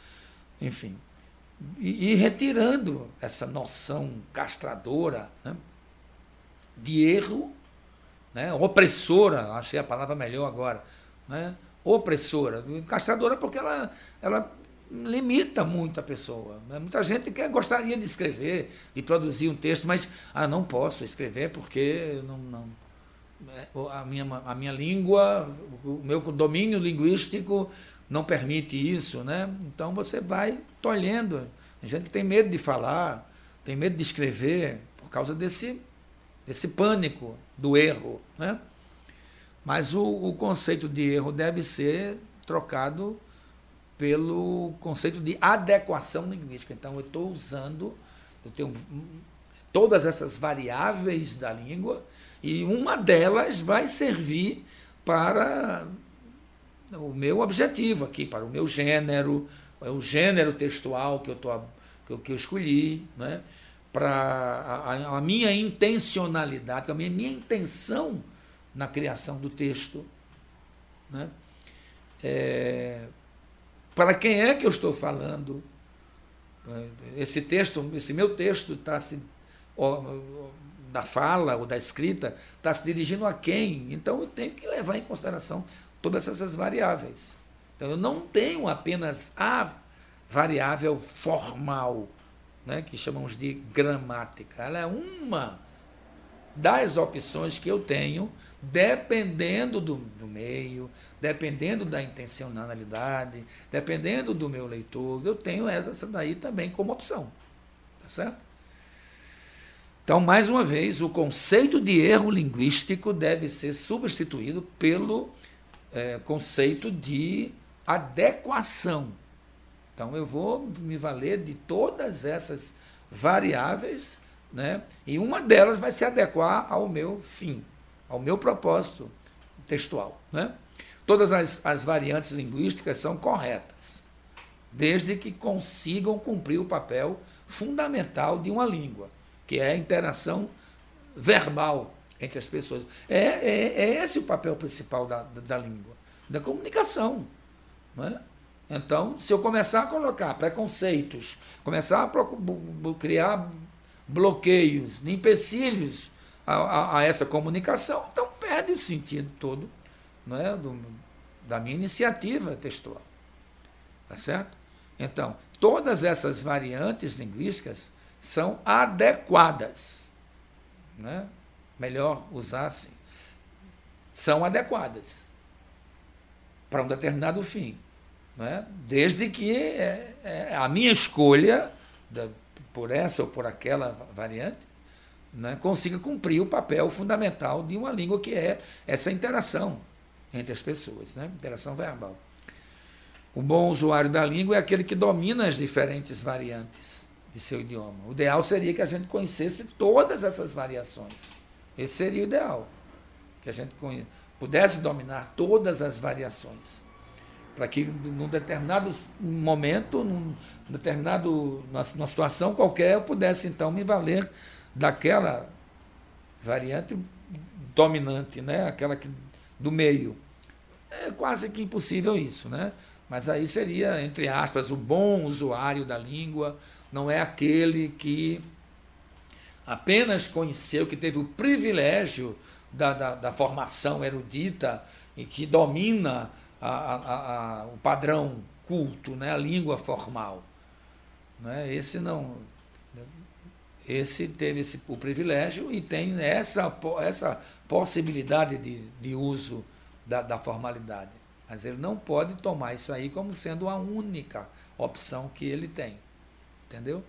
enfim, e retirando essa noção castradora né, de erro, né, opressora, achei a palavra melhor agora, né, opressora, castradora porque ela, ela limita muito a pessoa. Né? Muita gente quer, gostaria de escrever, de produzir um texto, mas ah, não posso escrever porque não, não, é, a, minha, a minha língua, o meu domínio linguístico não permite isso, né? Então você vai tolhendo. Tem gente que tem medo de falar, tem medo de escrever por causa desse, desse pânico do erro, né? Mas o, o conceito de erro deve ser trocado pelo conceito de adequação linguística. Então eu estou usando, eu tenho todas essas variáveis da língua e uma delas vai servir para o meu objetivo aqui, para o meu gênero, é o gênero textual que eu, tô, que eu, escolhi, né? para a, a, minha intencionalidade, a minha, minha intenção na criação do texto. Né? É, para quem é que eu estou falando? Esse texto, esse meu texto está se da fala ou da escrita está se dirigindo a quem? Então eu tenho que levar em consideração todas essas variáveis. Então, eu não tenho apenas a variável formal, né, que chamamos de gramática. Ela é uma das opções que eu tenho, dependendo do, do meio, dependendo da intencionalidade, dependendo do meu leitor, eu tenho essa daí também como opção. Tá certo? Então, mais uma vez, o conceito de erro linguístico deve ser substituído pelo é, conceito de adequação. Então, eu vou me valer de todas essas variáveis né? e uma delas vai se adequar ao meu fim, ao meu propósito textual. Né? Todas as, as variantes linguísticas são corretas, desde que consigam cumprir o papel fundamental de uma língua, que é a interação verbal entre as pessoas. É, é, é esse o papel principal da, da, língua, da comunicação. Né? Então, se eu começar a colocar preconceitos, começar a criar bloqueios, empecilhos a, a, a, essa comunicação, então perde o sentido todo não é, do, da minha iniciativa textual. Tá certo? Então, todas essas variantes linguísticas são adequadas. Né? Melhor usar assim. São adequadas para um determinado fim. Né? Desde que é, é a minha escolha por essa ou por aquela variante né, consiga cumprir o papel fundamental de uma língua que é essa interação entre as pessoas, né? interação verbal. O bom usuário da língua é aquele que domina as diferentes variantes de seu idioma. O ideal seria que a gente conhecesse todas essas variações. Esse seria o ideal. Que a gente pudesse dominar todas as variações. Para que, num determinado momento, num determinado, numa situação qualquer, eu pudesse, então, me valer daquela variante dominante, né? aquela que, do meio. É quase que impossível isso, né? Mas aí seria, entre aspas, o bom usuário da língua, não é aquele que apenas conheceu, que teve o privilégio da, da, da formação erudita e que domina a, a, a, o padrão culto, né? a língua formal. Né? Esse não. Esse teve esse, o privilégio e tem essa, essa possibilidade de, de uso da, da formalidade. Mas ele não pode tomar isso aí como sendo a única opção que ele tem. Entendeu?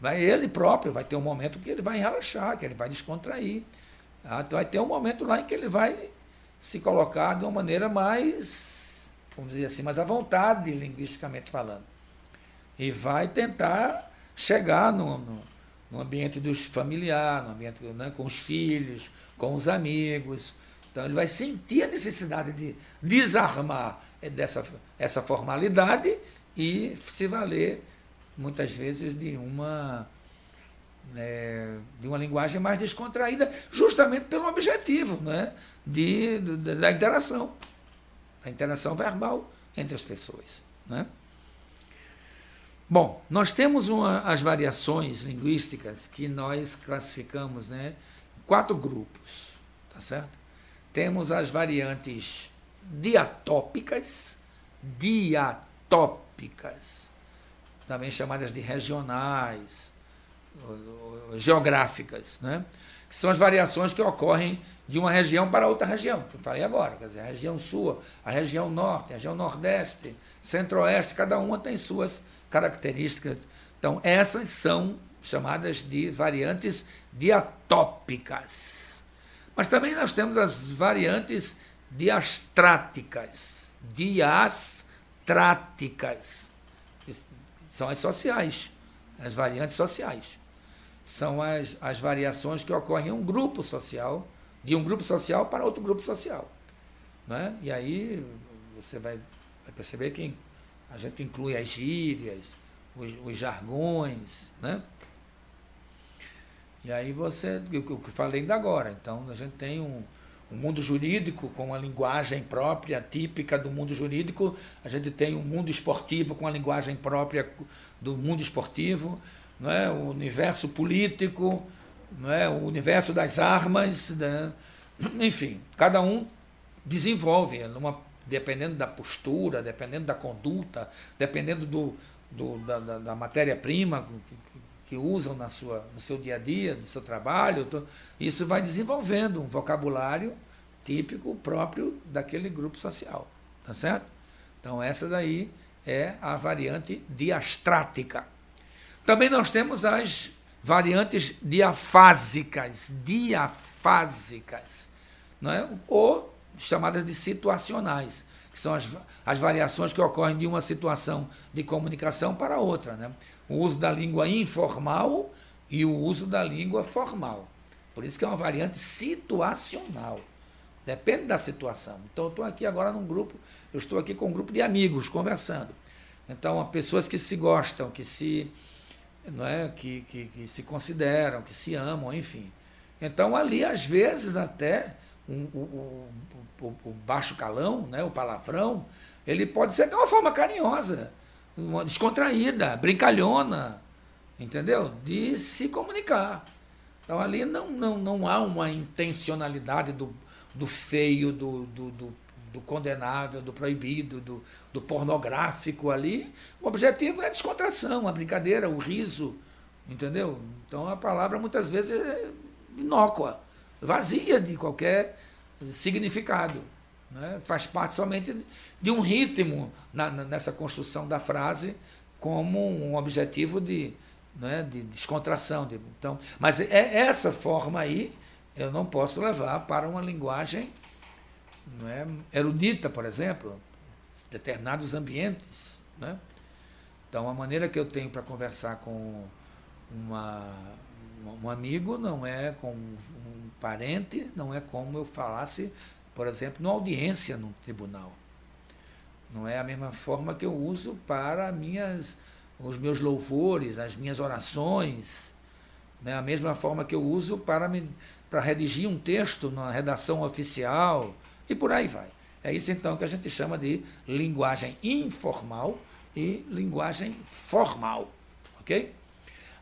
Vai ele próprio, vai ter um momento que ele vai relaxar, que ele vai descontrair. Tá? Vai ter um momento lá em que ele vai se colocar de uma maneira mais, vamos dizer assim, mais à vontade, linguisticamente falando. E vai tentar chegar no, no, no ambiente dos familiar, no ambiente né, com os filhos, com os amigos, então ele vai sentir a necessidade de desarmar dessa, essa formalidade e se valer muitas vezes de uma é, de uma linguagem mais descontraída, justamente pelo objetivo né, de, de, da interação, a interação verbal entre as pessoas. Né? Bom, nós temos uma, as variações linguísticas que nós classificamos né, quatro grupos, tá certo? temos as variantes diatópicas, diatópicas, também chamadas de regionais, geográficas, né? que são as variações que ocorrem de uma região para outra região, que eu falei agora, quer dizer, a região sul, a região norte, a região nordeste, centro-oeste, cada uma tem suas características. Então, essas são chamadas de variantes diatópicas. Mas também nós temos as variantes diastráticas. Diastráticas. São as sociais, as variantes sociais. São as, as variações que ocorrem em um grupo social, de um grupo social para outro grupo social. Né? E aí você vai, vai perceber que a gente inclui as gírias, os, os jargões, né? E aí você, o que falei ainda agora, então a gente tem um, um mundo jurídico com uma linguagem própria, típica do mundo jurídico, a gente tem um mundo esportivo com a linguagem própria do mundo esportivo, não é? o universo político, não é? o universo das armas, né? enfim, cada um desenvolve, numa, dependendo da postura, dependendo da conduta, dependendo do, do da, da, da matéria-prima que usam na sua, no seu dia a dia, no seu trabalho, isso vai desenvolvendo um vocabulário típico próprio daquele grupo social, tá certo? Então essa daí é a variante diastrática. Também nós temos as variantes diafásicas, diafásicas, não é? ou chamadas de situacionais, que são as, as variações que ocorrem de uma situação de comunicação para outra. Né? o uso da língua informal e o uso da língua formal. Por isso que é uma variante situacional. Depende da situação. Então, eu estou aqui agora num grupo, eu estou aqui com um grupo de amigos conversando. Então, pessoas que se gostam, que se, não é, que, que, que se consideram, que se amam, enfim. Então, ali, às vezes, até um, o, baixo calão, né, o palavrão, ele pode ser de uma forma carinhosa, uma descontraída, brincalhona, entendeu? De se comunicar. Então ali não, não, não há uma intencionalidade do, do feio, do, do, do, do condenável, do proibido, do, do pornográfico ali. O objetivo é a descontração, a brincadeira, o riso, entendeu? Então a palavra muitas vezes é inócua, vazia de qualquer significado. Né? Faz parte somente de um ritmo na, nessa construção da frase como um objetivo de né, de descontração. De, então, mas é essa forma aí eu não posso levar para uma linguagem não é, erudita, por exemplo, determinados ambientes. Né? Então, a maneira que eu tenho para conversar com uma, um amigo não é com um parente, não é como eu falasse, por exemplo, numa audiência no tribunal. Não é a mesma forma que eu uso para minhas os meus louvores, as minhas orações, né? a mesma forma que eu uso para, me, para redigir um texto na redação oficial e por aí vai. É isso então que a gente chama de linguagem informal e linguagem formal, ok?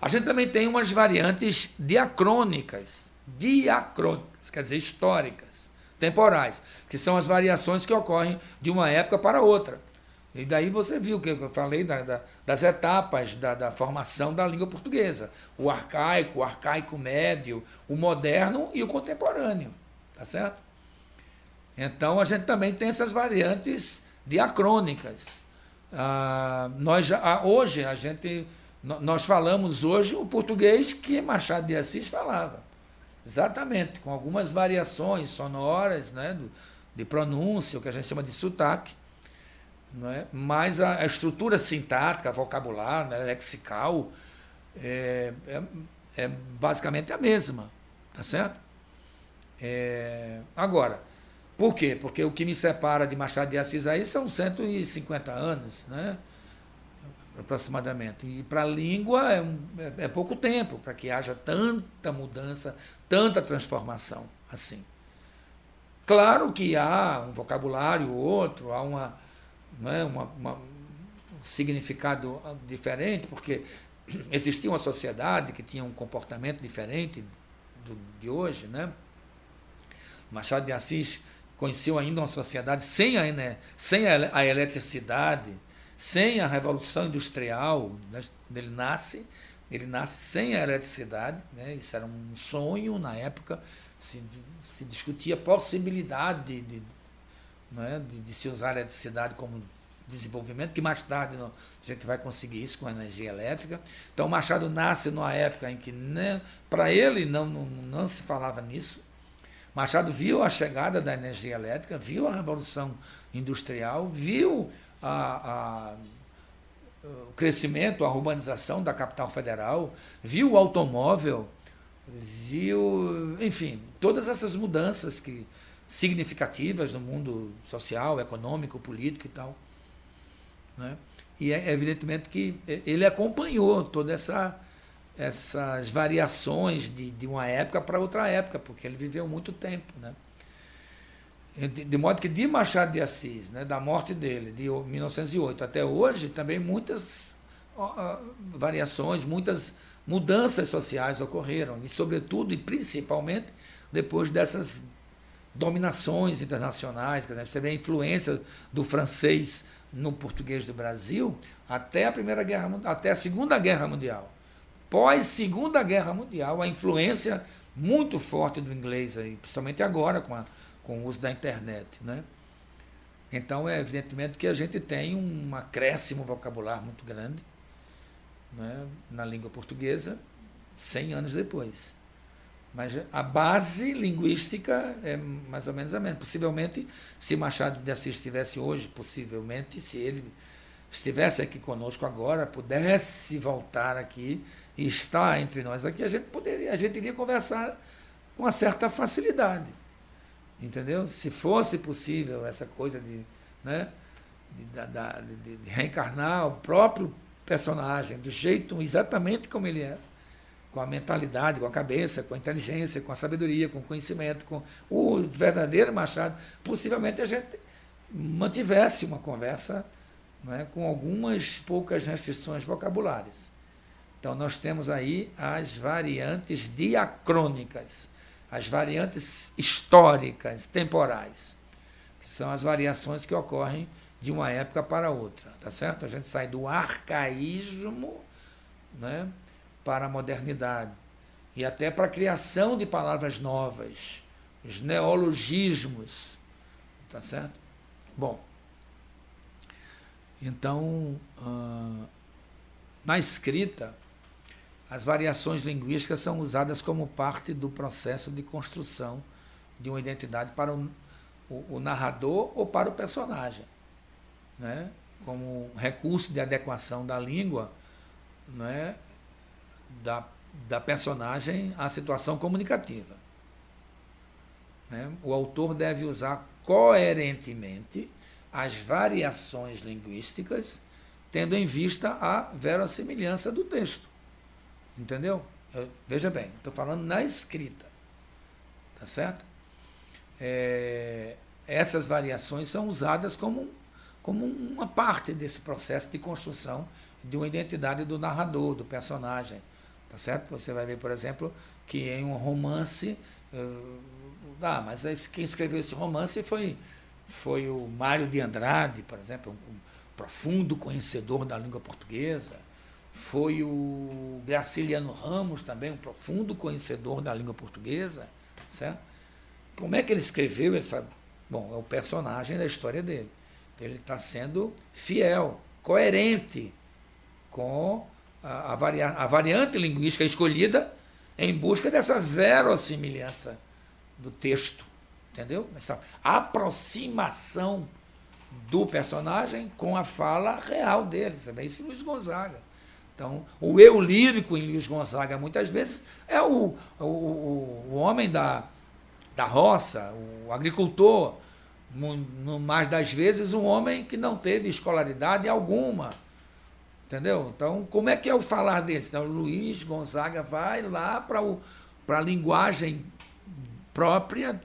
A gente também tem umas variantes diacrônicas, diacrônicas, quer dizer, históricas, temporais, que são as variações que ocorrem de uma época para outra. E daí você viu que eu falei da, da, das etapas da, da, formação da língua portuguesa. O arcaico, o arcaico médio, o moderno e o contemporâneo. Tá certo? Então a gente também tem essas variantes diacrônicas. Ah, nós já, ah, hoje a gente nós falamos hoje o português que Machado de Assis falava. Exatamente, com algumas variações sonoras, né, do, de pronúncia, o que a gente chama de sotaque não é? mas a, a estrutura sintática, vocabular, né, lexical, é, é, é, basicamente a mesma, tá certo? É, agora, por quê? Porque o que me separa de Machado de Assis aí são 150 anos, né? aproximadamente. E para a língua é, um, é, é pouco tempo para que haja tanta mudança, tanta transformação assim. Claro que há um vocabulário outro, há uma, não é? uma, uma, um significado diferente, porque existia uma sociedade que tinha um comportamento diferente do, de hoje. Né? Machado de Assis conheceu ainda uma sociedade sem a, né, sem a, a eletricidade, sem a revolução industrial. Né? Ele nasce, ele nasce sem a eletricidade, né? isso era um sonho na época, se, se discutia a possibilidade de, de né, de, de, se usar a eletricidade como desenvolvimento, que mais tarde a gente vai conseguir isso com a energia elétrica. Então, Machado nasce numa época em que, para ele, não, não, não se falava nisso. Machado viu a chegada da energia elétrica, viu a revolução industrial, viu a, a, o crescimento, a urbanização da capital federal, viu o automóvel, viu, enfim, todas essas mudanças que significativas no mundo social, econômico, político e tal. Né? E é evidentemente que ele acompanhou todas essa, essas variações de, de uma época para outra época, porque ele viveu muito tempo. Né? De, de modo que de Machado de Assis, né, da morte dele, de 1908 até hoje, também muitas variações, muitas mudanças sociais ocorreram, e sobretudo e principalmente depois dessas dominações internacionais, quer dizer, você vê a influência do francês no português do Brasil até a primeira guerra até a segunda guerra mundial pós segunda guerra mundial a influência muito forte do inglês aí principalmente agora com, a, com o uso da internet né então é evidentemente que a gente tem um acréscimo vocabular muito grande né, na língua portuguesa 100 anos depois mas a base linguística é mais ou menos a mesma. Possivelmente, se Machado de Assis estivesse hoje, possivelmente, se ele estivesse aqui conosco agora, pudesse voltar aqui e estar entre nós aqui, a gente poderia, a gente iria conversar com uma certa facilidade. Entendeu? Se fosse possível essa coisa de, né, de, de, de reencarnar o próprio personagem do jeito exatamente como ele era com a mentalidade, com a cabeça, com a inteligência, com a sabedoria, com o conhecimento, com o verdadeiro Machado, possivelmente a gente mantivesse uma conversa né, com algumas poucas restrições vocabulárias. Então, nós temos aí as variantes diacrônicas, as variantes históricas, temporais, que são as variações que ocorrem de uma época para outra, tá certo? A gente sai do arcaísmo, né? para a modernidade e até para a criação de palavras novas, os neologismos, tá certo? Bom, então, na escrita, as variações linguísticas são usadas como parte do processo de construção de uma identidade para o, o, o narrador ou para o personagem, né? como recurso de adequação da língua, né? da, da personagem à situação comunicativa. Né? O autor deve usar coerentemente as variações linguísticas, tendo em vista a verossimilhança do texto. Entendeu? Eu, veja bem, estou falando na escrita. Tá certo? É, essas variações são usadas como, como uma parte desse processo de construção de uma identidade do narrador, do personagem. Tá certo? Você vai ver, por exemplo, que em um romance. Uh, ah, mas quem escreveu esse romance foi, foi o Mário de Andrade, por exemplo, um, um profundo conhecedor da língua portuguesa. Foi o Graciliano Ramos também, um profundo conhecedor da língua portuguesa. Certo? Como é que ele escreveu essa. Bom, é o personagem da história dele. Ele está sendo fiel, coerente com a, a, varia, a variante linguística escolhida em busca dessa verossimilhança do texto, entendeu? Essa aproximação do personagem com a fala real dele. Você vê isso em Luiz Gonzaga. Então, o eu lírico em Luiz Gonzaga, muitas vezes, é o, o, o homem da, da roça, o agricultor, no, mais das vezes, um homem que não teve escolaridade alguma Entendeu? Então, como é que é o falar desse? Então, Luiz Gonzaga vai lá para a linguagem própria,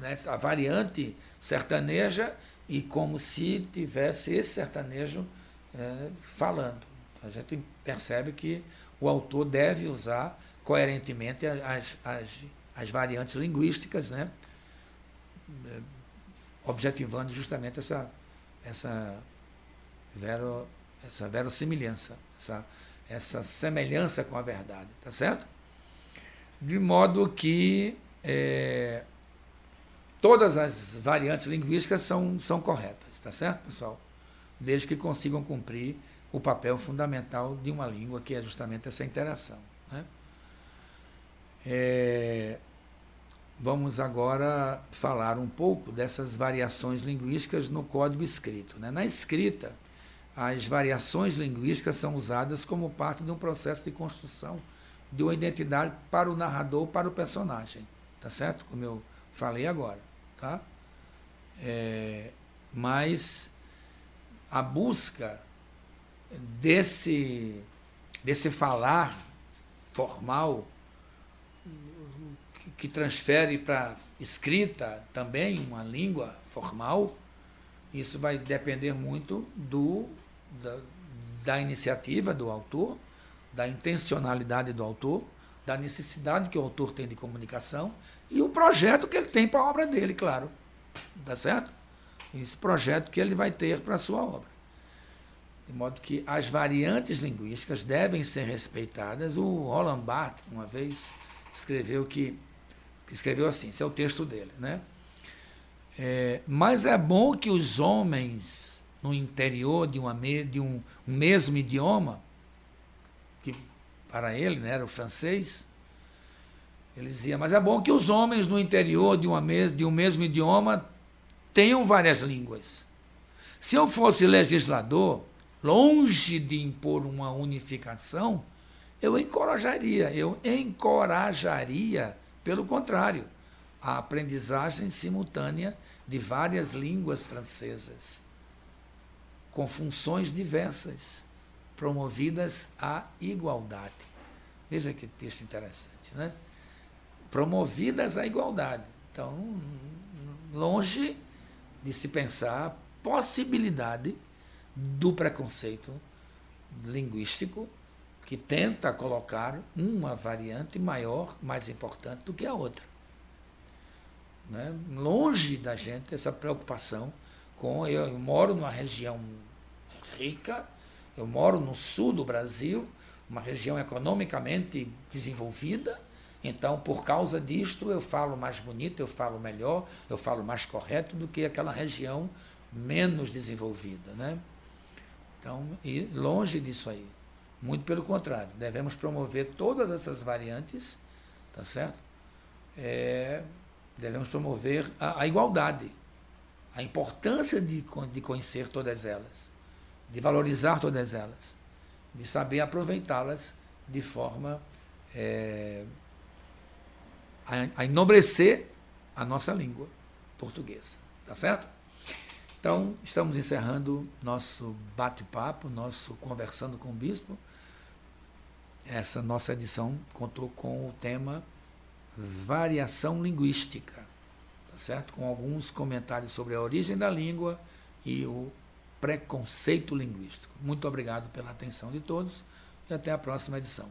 né, a variante sertaneja, e como se tivesse esse sertanejo é, falando. A gente percebe que o autor deve usar coerentemente as, as, as variantes linguísticas, né? É, objetivando justamente essa, essa vero, essa verossimilhança, essa, essa semelhança com a verdade, tá certo? De modo que é, todas as variantes linguísticas são, são corretas, tá certo, pessoal? Desde que consigam cumprir o papel fundamental de uma língua, que é justamente essa interação. Né? É, vamos agora falar um pouco dessas variações linguísticas no código escrito. Né? Na escrita, as variações linguísticas são usadas como parte de um processo de construção de uma identidade para o narrador, para o personagem. Tá certo? Como eu falei agora. Tá? É, mas a busca desse, desse falar formal que transfere para escrita também uma língua formal, isso vai depender muito do da, da iniciativa do autor, da intencionalidade do autor, da necessidade que o autor tem de comunicação e o projeto que ele tem para a obra dele, claro. Tá certo? Esse projeto que ele vai ter para a sua obra. De modo que as variantes linguísticas devem ser respeitadas. O Roland Barthes, uma vez, escreveu que, escreveu assim, esse é o texto dele, né? É, mas é bom que os homens no interior de, uma, de um, um mesmo idioma, que para ele né, era o francês, ele dizia, mas é bom que os homens no interior de, uma de um mesmo idioma tenham várias línguas. Se eu fosse legislador, longe de impor uma unificação, eu encorajaria, eu encorajaria, pelo contrário, a aprendizagem simultânea de várias línguas francesas, com funções diversas, promovidas à igualdade. Veja que texto interessante, né? Promovidas à igualdade. Então, longe de se pensar a possibilidade do preconceito linguístico que tenta colocar uma variante maior, mais importante do que a outra. Né? Longe da gente essa preocupação com. Eu, eu moro numa região rica, eu moro no sul do Brasil, uma região economicamente desenvolvida, então, por causa disto, eu falo mais bonito, eu falo melhor, eu falo mais correto do que aquela região menos desenvolvida. Né? Então, longe disso aí. Muito pelo contrário, devemos promover todas essas variantes, tá certo? É, devemos promover a, a, igualdade, a importância de, de conhecer todas elas, de valorizar todas elas, de saber aproveitá-las de forma é, a, a enobrecer a nossa língua portuguesa, tá certo? Então, estamos encerrando nosso bate-papo, nosso conversando com o bispo. Essa nossa edição contou com o tema variação linguística, tá certo? Com alguns comentários sobre a origem da língua e o preconceito linguístico. Muito obrigado pela atenção de todos e até a próxima edição.